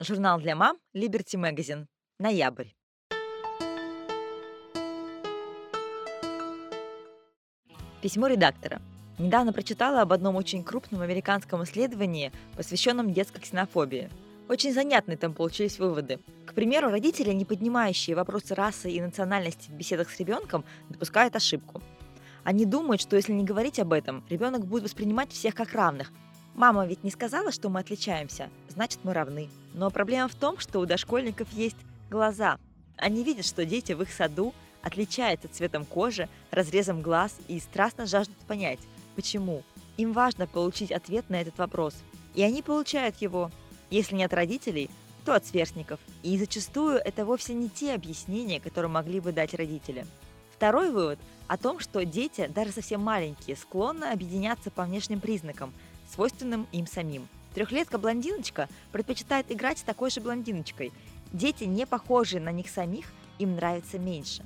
Журнал для мам Liberty Magazine. Ноябрь. Письмо редактора. Недавно прочитала об одном очень крупном американском исследовании, посвященном детской ксенофобии. Очень занятные там получились выводы. К примеру, родители, не поднимающие вопросы расы и национальности в беседах с ребенком, допускают ошибку. Они думают, что если не говорить об этом, ребенок будет воспринимать всех как равных. Мама ведь не сказала, что мы отличаемся, значит мы равны. Но проблема в том, что у дошкольников есть глаза. Они видят, что дети в их саду отличаются цветом кожи, разрезом глаз и страстно жаждут понять, Почему? Им важно получить ответ на этот вопрос. И они получают его. Если не от родителей, то от сверстников. И зачастую это вовсе не те объяснения, которые могли бы дать родители. Второй вывод о том, что дети, даже совсем маленькие, склонны объединяться по внешним признакам, свойственным им самим. Трехлетка-блондиночка предпочитает играть с такой же блондиночкой. Дети, не похожие на них самих, им нравятся меньше.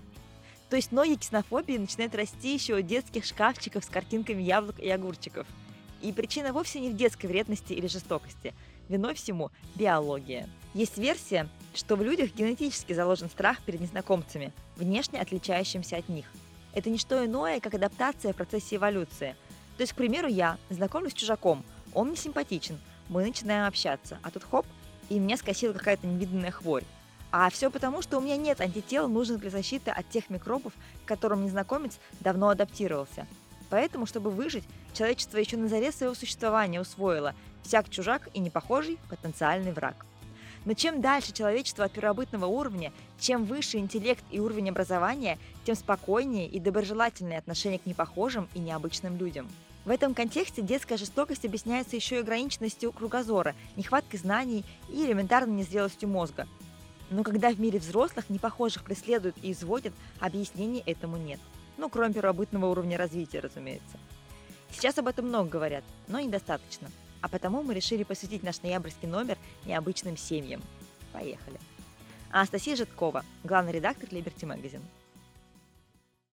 То есть ноги ксенофобии начинают расти еще у детских шкафчиков с картинками яблок и огурчиков. И причина вовсе не в детской вредности или жестокости. Виной всему биология. Есть версия, что в людях генетически заложен страх перед незнакомцами, внешне отличающимся от них. Это не что иное, как адаптация в процессе эволюции. То есть, к примеру, я знакомлюсь с чужаком, он мне симпатичен, мы начинаем общаться, а тут хоп, и меня скосила какая-то невиданная хворь. А все потому, что у меня нет антител, нужных для защиты от тех микробов, к которым незнакомец давно адаптировался. Поэтому, чтобы выжить, человечество еще на заре своего существования усвоило «всяк чужак и непохожий – потенциальный враг». Но чем дальше человечество от первобытного уровня, чем выше интеллект и уровень образования, тем спокойнее и доброжелательное отношение к непохожим и необычным людям. В этом контексте детская жестокость объясняется еще и ограниченностью кругозора, нехваткой знаний и элементарной незрелостью мозга – но когда в мире взрослых непохожих преследуют и изводят, объяснений этому нет. Ну, кроме первобытного уровня развития, разумеется. Сейчас об этом много говорят, но недостаточно. А потому мы решили посвятить наш ноябрьский номер необычным семьям. Поехали. Анастасия Житкова, главный редактор Liberty Magazine.